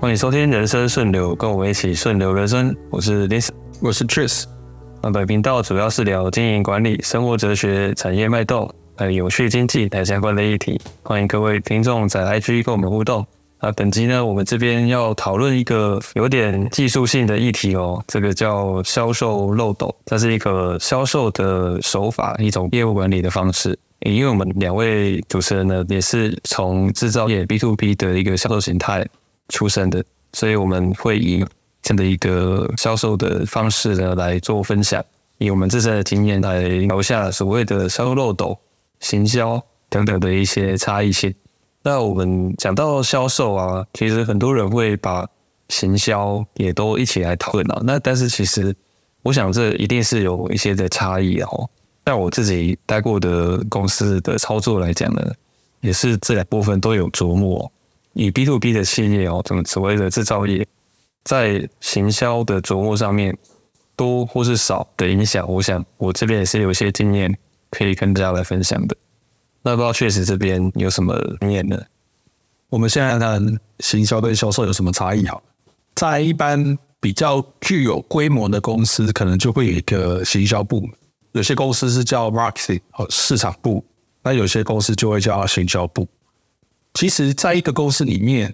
欢迎收听《人生顺流》，跟我们一起顺流人生。我是 Lisa，我是 Tris。那本频道主要是聊经营管理、生活哲学、产业脉动，还有有趣经济等相关的议题。欢迎各位听众在 IG 跟我们互动。那本集呢，我们这边要讨论一个有点技术性的议题哦，这个叫销售漏斗，它是一个销售的手法，一种业务管理的方式。因为我们两位主持人呢，也是从制造业 B to B 的一个销售形态出身的，所以我们会以这样的一个销售的方式呢来做分享，以我们自身的经验来聊下所谓的销售漏斗、行销等等的一些差异性。那我们讲到销售啊，其实很多人会把行销也都一起来讨论啊。那但是其实，我想这一定是有一些的差异哦。在我自己待过的公司的操作来讲呢，也是这两部分都有琢磨。以 B to B 的企业哦，怎么所谓的制造业，在行销的琢磨上面多或是少的影响，我想我这边也是有一些经验可以跟大家来分享的。那不知道确实这边有什么经验呢？我们现在看行销跟销售有什么差异？好，在一般比较具有规模的公司，可能就会有一个行销部，有些公司是叫 marketing 和市场部，那有些公司就会叫行销部。其实，在一个公司里面，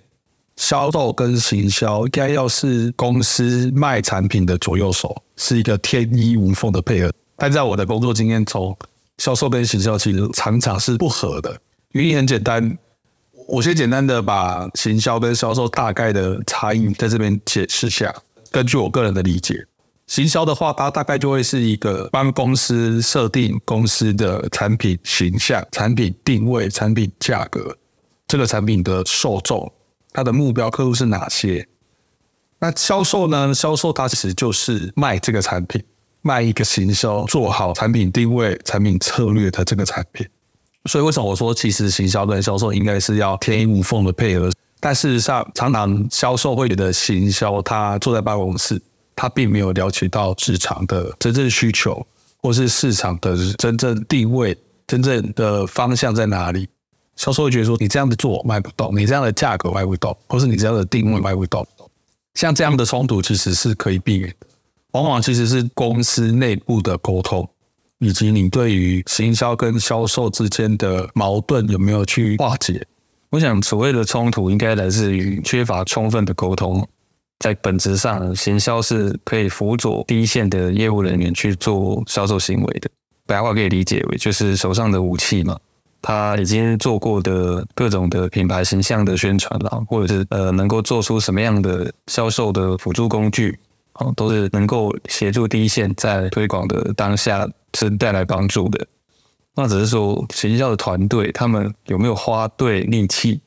销售跟行销应该要是公司卖产品的左右手，是一个天衣无缝的配合。但在我的工作经验中，销售跟行销其实常常是不合的，原因很简单，我先简单的把行销跟销售大概的差异在这边解释下。根据我个人的理解，行销的话，它大概就会是一个帮公司设定公司的产品形象、产品定位、产品价格，这个产品的受众，它的目标客户是哪些？那销售呢？销售它其实就是卖这个产品。卖一个行销，做好产品定位、产品策略的这个产品，所以为什么我说其实行销跟销售应该是要天衣无缝的配合？但事实上，常常销售会觉得行销他坐在办公室，他并没有了解到市场的真正需求，或是市场的真正定位、真正的方向在哪里。销售会觉得说，你这样子做卖不动，你这样的价格卖不动，或是你这样的定位卖不动，像这样的冲突其实是可以避免的。往往其实是公司内部的沟通，以及你对于行销跟销售之间的矛盾有没有去化解？我想所谓的冲突应该来自于缺乏充分的沟通。在本质上，行销是可以辅佐第一线的业务人员去做销售行为的。白话可以理解为就是手上的武器嘛，他已经做过的各种的品牌形象的宣传了，或者是呃能够做出什么样的销售的辅助工具。哦，都是能够协助第一线在推广的当下是带来帮助的。那只是说，行销的团队他们有没有花对力气、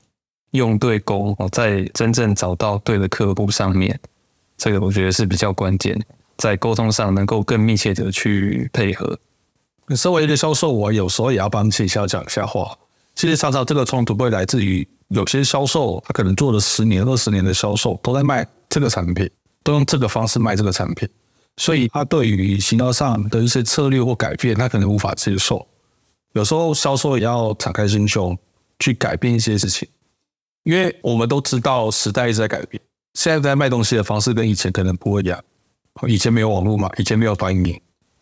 用对功哦，在真正找到对的客户上面，这个我觉得是比较关键，在沟通上能够更密切的去配合。你身为一个销售，我有时候也要帮行销讲一下话。其实常常这个冲突会来自于有些销售，他可能做了十年、二十年的销售，都在卖这个产品。都用这个方式卖这个产品，所以他对于行销上的一些策略或改变，他可能无法接受。有时候销售也要敞开心胸去改变一些事情，因为我们都知道时代一直在改变。现在在卖东西的方式跟以前可能不一样。以前没有网络嘛，以前没有短影音，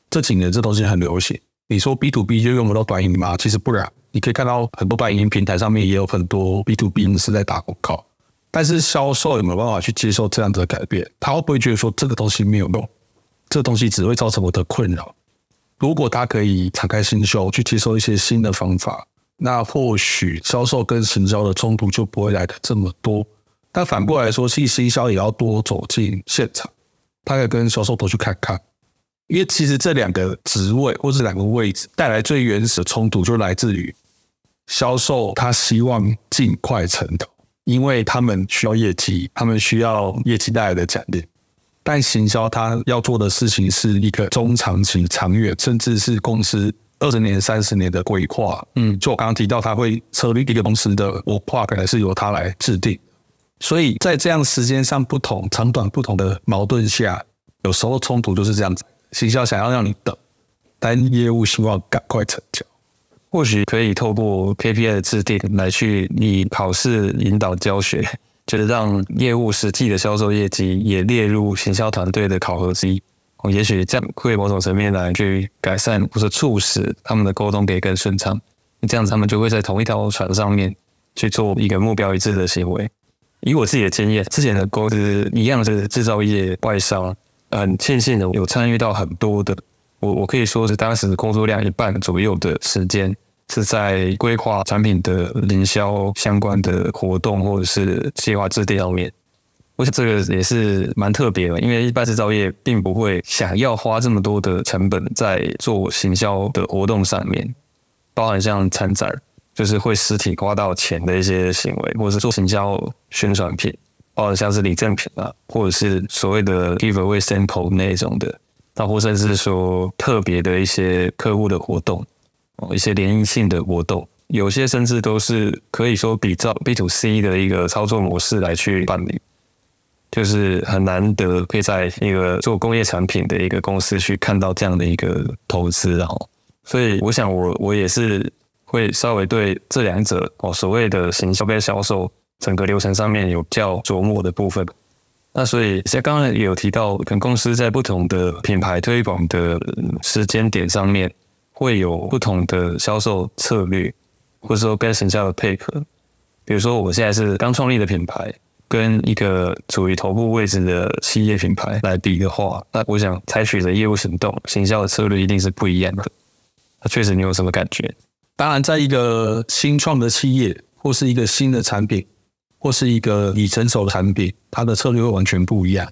这几年这东西很流行。你说 B to B 就用不到短影吗？其实不然。你可以看到很多短影音平台上面也有很多 B to B 是在打广告。但是销售有没有办法去接受这样的改变？他会不会觉得说这个东西没有用，这个东西只会造成我的困扰？如果他可以敞开心胸去接受一些新的方法，那或许销售跟行销的冲突就不会来的这么多。但反过来说，其实行销也要多走进现场，他可以跟销售多去看看，因为其实这两个职位或是两个位置带来最原始的冲突，就来自于销售他希望尽快成头。因为他们需要业绩，他们需要业绩带来的奖励，但行销他要做的事情是一个中长期、长远，甚至是公司二十年、三十年的规划。嗯，就我刚刚提到，他会策略一个公司的文化，可能是由他来制定。所以在这样时间上不同、长短不同的矛盾下，有时候冲突就是这样子。行销想要让你等，但业务希望赶快成交。或许可以透过 KPI 的制定来去以考试引导教学，就是让业务实际的销售业绩也列入行销团队的考核之一。哦，也许这样会某种层面来去改善或者促使他们的沟通可以更顺畅。这样子他们就会在同一条船上面去做一个目标一致的行为。以我自己的经验，之前的公司一样是制造业外商，很庆幸的有参与到很多的。我我可以说是当时工作量一半左右的时间是在规划产品的营销相关的活动或者是计划制定上面。我想这个也是蛮特别的，因为一般制造业并不会想要花这么多的成本在做行销的活动上面，包含像参展，就是会实体花到钱的一些行为，或者是做行销宣传品，包含像是礼赠品啊，或者是所谓的 giveaway sample 那种的。那或甚至说特别的一些客户的活动，哦，一些联谊性的活动，有些甚至都是可以说比照 B to C 的一个操作模式来去办理，就是很难得可以在一个做工业产品的一个公司去看到这样的一个投资，然后，所以我想我我也是会稍微对这两者哦，所谓的行销跟销售整个流程上面有较琢磨的部分。那所以，像刚才也有提到，可能公司在不同的品牌推广的时间点上面，会有不同的销售策略，或者说跟行销的配合。比如说，我现在是刚创立的品牌，跟一个处于头部位置的企业品牌来比的话，那我想采取的业务行动、行销的策略一定是不一样的。那确实，你有什么感觉？当然，在一个新创的企业或是一个新的产品。或是一个已成熟的产品，它的策略会完全不一样。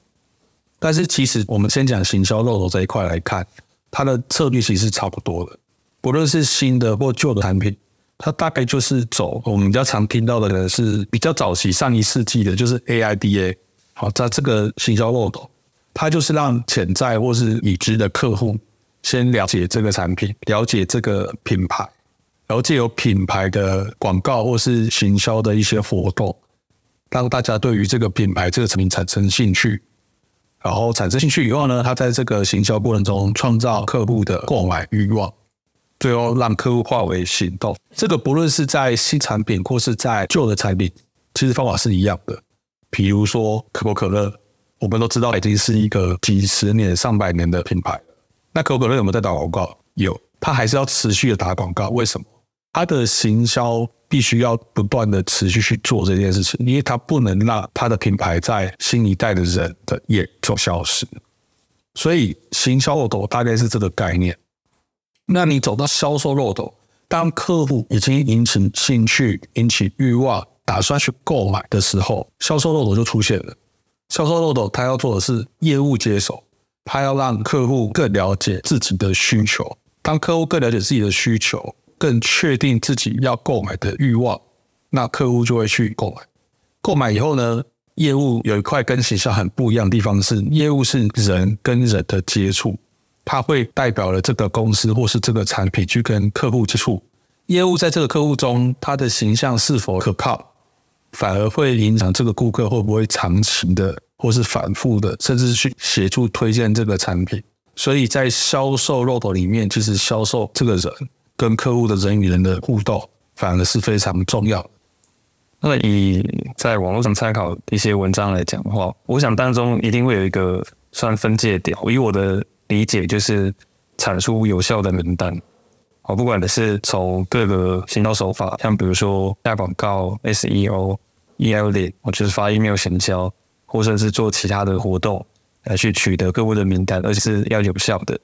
但是，其实我们先讲行销漏斗这一块来看，它的策略其实是差不多的。不论是新的或旧的产品，它大概就是走我们比较常听到的，呢是比较早期上一世纪的，就是 AIDA。好，在这个行销漏斗，它就是让潜在或是已知的客户先了解这个产品，了解这个品牌，然后借由品牌的广告或是行销的一些活动。让大家对于这个品牌、这个产品产生兴趣，然后产生兴趣以后呢，他在这个行销过程中创造客户的购买欲望，最后让客户化为行动。这个不论是在新产品或是在旧的产品，其实方法是一样的。比如说可口可乐，我们都知道已经是一个几十年、上百年的品牌。那可口可乐有没有在打广告？有，它还是要持续的打广告。为什么？它的行销。必须要不断的持续去做这件事情，因为它不能让它的品牌在新一代的人的眼中消失。所以行销漏斗大概是这个概念。那你走到销售漏斗，当客户已经引起兴趣、引起欲望，打算去购买的时候，销售漏斗就出现了。销售漏斗他要做的是业务接手，他要让客户更了解自己的需求。当客户更了解自己的需求，更确定自己要购买的欲望，那客户就会去购买。购买以后呢，业务有一块跟形象很不一样的地方是，业务是人跟人的接触，它会代表了这个公司或是这个产品去跟客户接触。业务在这个客户中，他的形象是否可靠，反而会影响这个顾客会不会长期的或是反复的，甚至去协助推荐这个产品。所以在销售漏斗里面，其实销售这个人。跟客户的人与人的互动，反而是非常重要的。那以在网络上参考一些文章来讲的话，我想当中一定会有一个算分界点。以我的理解，就是产出有效的名单。哦，不管的是从各个行销手法，像比如说下广告、SEO、Email，或就是发 email 行销，或者是做其他的活动来去取得客户的名单，而且是要有效的，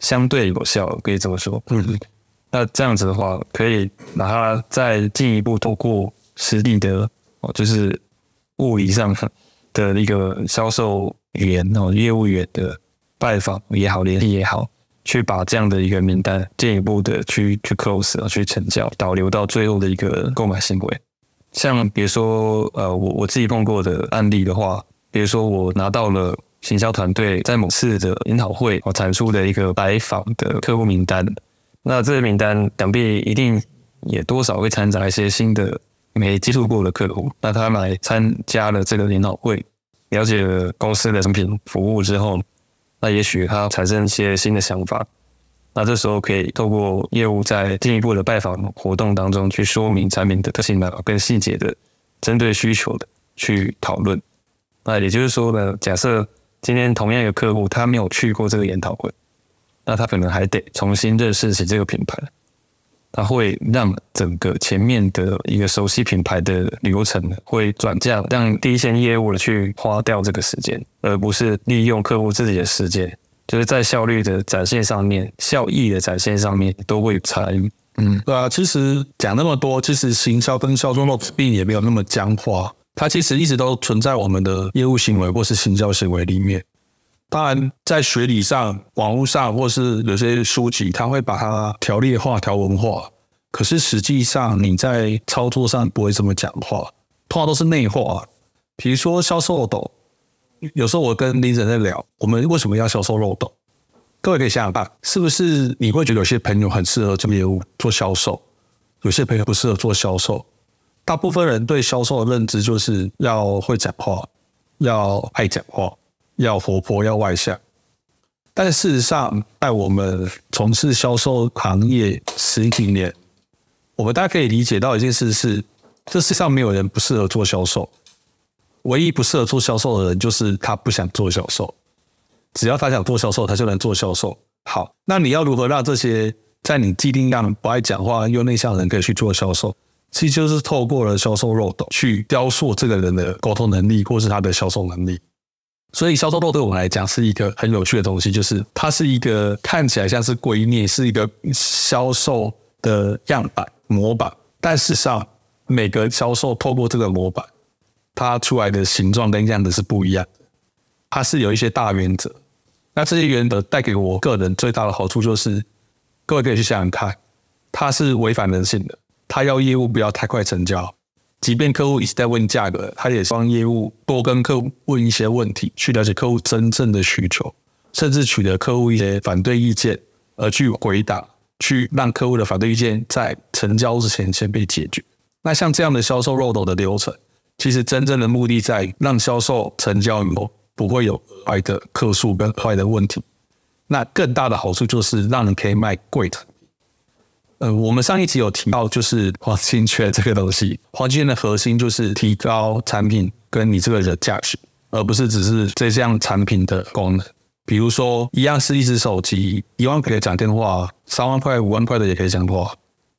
相对有效，可以这么说。嗯。那这样子的话，可以把它再进一步透过实地的哦，就是物理上的一个销售员哦，业务员的拜访也好，联系也好，去把这样的一个名单进一步的去去 close 去成交，导流到最后的一个购买行为。像比如说呃，我我自己碰过的案例的话，比如说我拿到了行销团队在某次的研讨会哦产出的一个拜访的客户名单。那这个名单，想必一定也多少会掺杂一些新的没接触过的客户。那他来参加了这个研讨会，了解了公司的产品服务之后，那也许他产生一些新的想法。那这时候可以透过业务在进一步的拜访活动当中去说明产品的特性，更细节的针对需求的去讨论。那也就是说呢，假设今天同样一个客户他没有去过这个研讨会，那他可能还得重新认识起这个品牌。他会让整个前面的一个熟悉品牌的流程，会转嫁让第一线业务的去花掉这个时间，而不是利用客户自己的时间。就是在效率的展现上面，效益的展现上面都会有差。嗯，对啊，其实讲那么多，其实行销跟销售逻辑并也没有那么僵化，它其实一直都存在我们的业务行为或是行销行为里面。当然，在学理上、网络上或是有些书籍，它会把它条列化、条文化。可是实际上你在操作上不会这么讲话，通常都是内化。比如说销售漏斗。有时候我跟林人在聊，我们为什么要销售漏斗？各位可以想想看，是不是你会觉得有些朋友很适合做业务、做销售，有些朋友不适合做销售？大部分人对销售的认知就是要会讲话，要爱讲话，要活泼，要外向。但事实上，在我们从事销售行业十几年，我们大家可以理解到一件事是：这世上没有人不适合做销售。唯一不适合做销售的人，就是他不想做销售。只要他想做销售，他就能做销售。好，那你要如何让这些在你既定量不爱讲话又内向的人可以去做销售？其实就是透过了销售漏斗去雕塑这个人的沟通能力，或是他的销售能力。所以，销售漏对我们来讲是一个很有趣的东西，就是它是一个看起来像是圭臬，是一个销售的样板模板，但事实上，每个销售透过这个模板。它出来的形状跟样子是不一样的，它是有一些大原则。那这些原则带给我个人最大的好处就是，各位可以去想想看，它是违反人性的。他要业务不要太快成交，即便客户一直在问价格，他也希望业务多跟客户问一些问题，去了解客户真正的需求，甚至取得客户一些反对意见，而去回答，去让客户的反对意见在成交之前先被解决。那像这样的销售漏斗的流程。其实真正的目的在让销售成交以后不会有额外的客诉跟额外的问题。那更大的好处就是让你可以卖贵的。呃，我们上一集有提到就是黄金圈这个东西，黄金圈的核心就是提高产品跟你这个人的价值，而不是只是这项产品的功能。比如说，一样是一只手机，一万块可以讲电话，三万块、五万块的也可以讲话，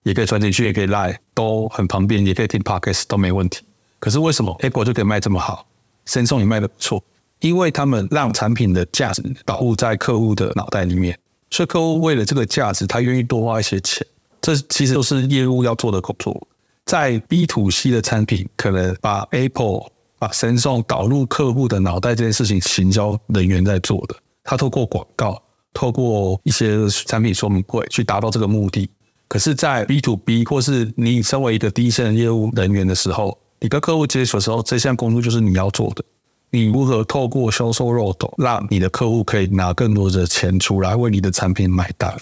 也可以传进去，也可以拉都很方便，也可以听 Podcast 都没问题。可是为什么 Apple 就可以卖这么好，Samsung 也卖得不错？因为他们让产品的价值保护在客户的脑袋里面，所以客户为了这个价值，他愿意多花一些钱。这其实都是业务要做的工作。在 B to C 的产品，可能把 Apple、把 Samsung 导入客户的脑袋这件事情，行销人员在做的。他透过广告，透过一些产品说明会去达到这个目的。可是，在 B to B 或是你身为一个第一线的业务人员的时候，你跟客户接触的时候，这项工作就是你要做的。你如何透过销售漏斗，让你的客户可以拿更多的钱出来为你的产品买单？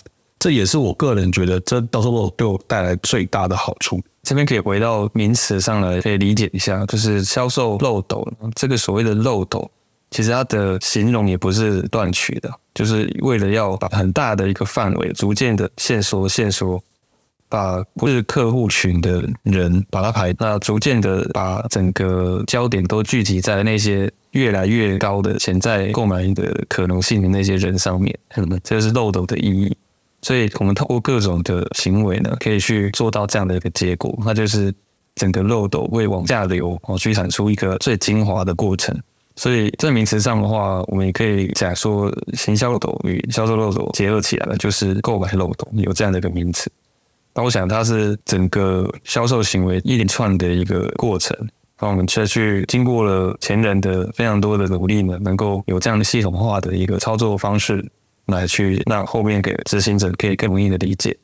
这也是我个人觉得，这销售漏斗对我带来最大的好处。这边可以回到名词上来，可以理解一下，就是销售漏斗。这个所谓的漏斗，其实它的形容也不是断取的，就是为了要把很大的一个范围逐渐的线索线索。把不是客户群的人把它排，那逐渐的把整个焦点都聚集在那些越来越高的潜在购买的可能性的那些人上面，这是漏斗的意义。所以我们透过各种的行为呢，可以去做到这样的一个结果，那就是整个漏斗会往下流，哦，去产出一个最精华的过程。所以在名词上的话，我们也可以讲说，行销漏斗与销售漏斗结合起来的，就是购买漏斗，有这样的一个名词。那我想，它是整个销售行为一连串的一个过程，那我们却去经过了前人的非常多的努力呢，能够有这样的系统化的一个操作方式，来去让后面给执行者可以更容易的理解。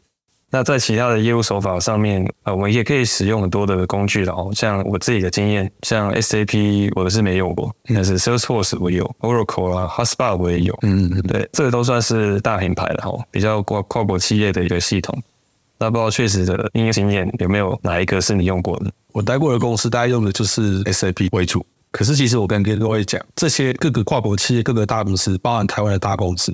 那在其他的业务手法上面，呃，我们也可以使用很多的工具了哦。像我自己的经验，像 SAP 我是没用过，但是 Salesforce 我有，Oracle 啊，HubSpot 我也有。嗯嗯，对，这个都算是大品牌了哈，比较跨跨国企业的一个系统。那不知道确实的应用经验有没有哪一个是你用过的？我待过的公司，大概用的就是 SAP 为主。可是其实我跟各位讲，这些各个跨国企业、各个大公司，包含台湾的大公司，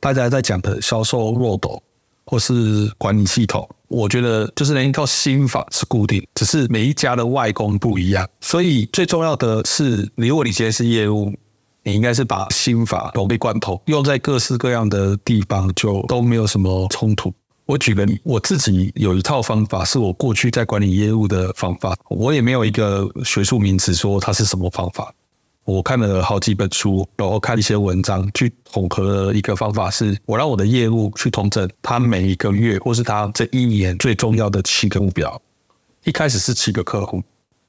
大家在讲的销售漏斗或是管理系统，我觉得就是那一套心法是固定，只是每一家的外功不一样。所以最重要的是，如果你今天是业务，你应该是把心法融会贯通，用在各式各样的地方，就都没有什么冲突。我举个例，我自己有一套方法，是我过去在管理业务的方法，我也没有一个学术名词说它是什么方法。我看了好几本书，然后看一些文章，去统合了一个方法是，我让我的业务去统整他每一个月或是他这一年最重要的七个目标。一开始是七个客户，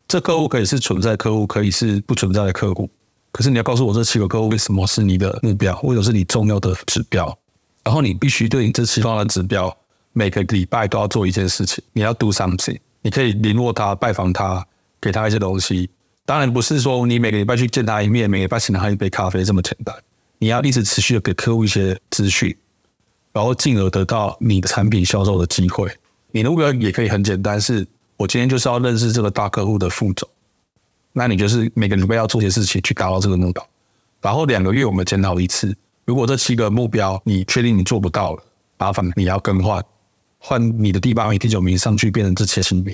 这客户可以是存在客户，可以是不存在的客户。可是你要告诉我，这七个客户为什么是你的目标，或者是你重要的指标？然后你必须对你这七方的指标，每个礼拜都要做一件事情，你要 do something。你可以联络他，拜访他，给他一些东西。当然不是说你每个礼拜去见他一面，每个礼拜请他一杯咖啡这么简单。你要一直持续的给客户一些资讯，然后进而得到你的产品销售的机会。你的目标也可以很简单，是我今天就是要认识这个大客户的副总。那你就是每个礼拜要做些事情去达到这个目标。然后两个月我们检讨一次，如果这七个目标你确定你做不到了，麻烦你要更换，换你的第八名、第九名上去变成这七名。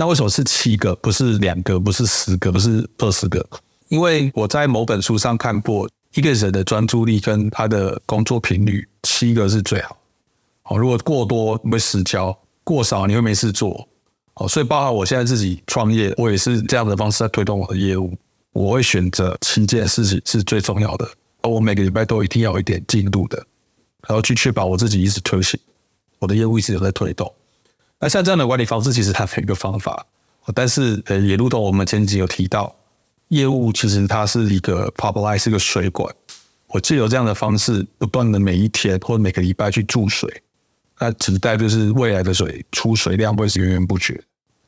那为什么是七个，不是两个，不是十个，不是二十个？因为我在某本书上看过，一个人的专注力跟他的工作频率，七个是最好。好，如果过多你会失焦，过少你会没事做。好，所以包括我现在自己创业，我也是这样的方式在推动我的业务。我会选择七件事情是最重要的，而我每个礼拜都一定要有一点进度的，然后去确保我自己一直推行，我的业务一直有在推动。那像这样的管理方式，其实它有一个方法，但是呃，也如同我们前几有提到，业务其实它是一个 pipeline，是个水管。我借由这样的方式，不断的每一天或每个礼拜去注水，那只待就是未来的水出水量会是源源不绝。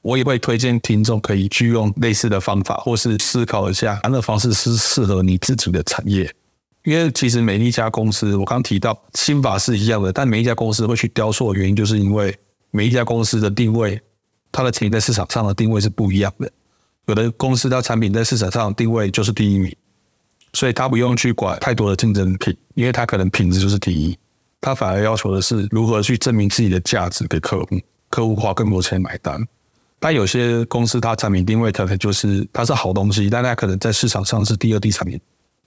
我也会推荐听众可以去用类似的方法，或是思考一下，哪个方式是适合你自己的产业。因为其实每一家公司，我刚提到心法是一样的，但每一家公司会去雕塑的原因，就是因为。每一家公司的定位，它的产品在市场上的定位是不一样的。有的公司它产品在市场上的定位就是第一名，所以它不用去管太多的竞争品，因为它可能品质就是第一。它反而要求的是如何去证明自己的价值给客户，客户花更多钱买单。但有些公司它产品定位可能就是它是好东西，但它可能在市场上是第二、第三名，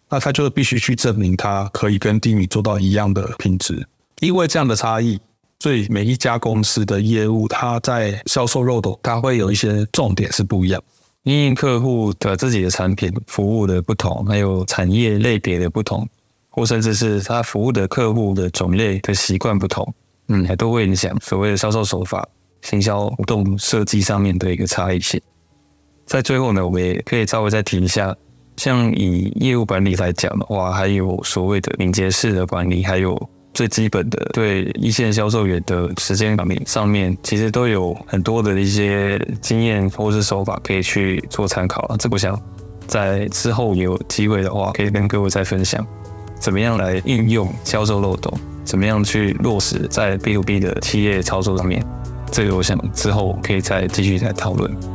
那它就必须去证明它可以跟第一名做到一样的品质，因为这样的差异。所以每一家公司的业务，它在销售漏斗，它会有一些重点是不一样。因为客户的自己的产品服务的不同，还有产业类别的不同，或甚至是他服务的客户的种类的习惯不同，嗯，还都会影响所谓的销售手法、行销活动设计上面的一个差异性。在最后呢，我们也可以稍微再提一下，像以业务管理来讲的话，还有所谓的敏捷式的管理，还有。最基本的对一线销售员的时间管理上面，其实都有很多的一些经验或是手法可以去做参考。这我想在之后有机会的话，可以跟各位再分享，怎么样来应用销售漏洞，怎么样去落实在 B to B 的企业操作上面。这个我想之后可以再继续再讨论。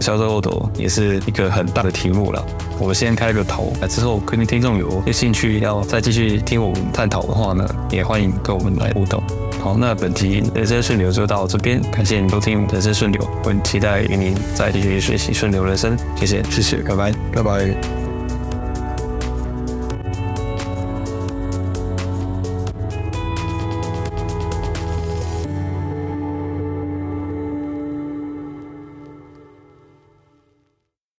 销售漏斗也是一个很大的题目了。我们先开个头，那之后可能听众有有兴趣要再继续听我们探讨的话呢，也欢迎跟我们来互动。好，那本集人生顺流就到这边，感谢您收听人生顺流，我很期待与您再继续学习顺流人生。谢谢，谢谢，拜拜，拜拜。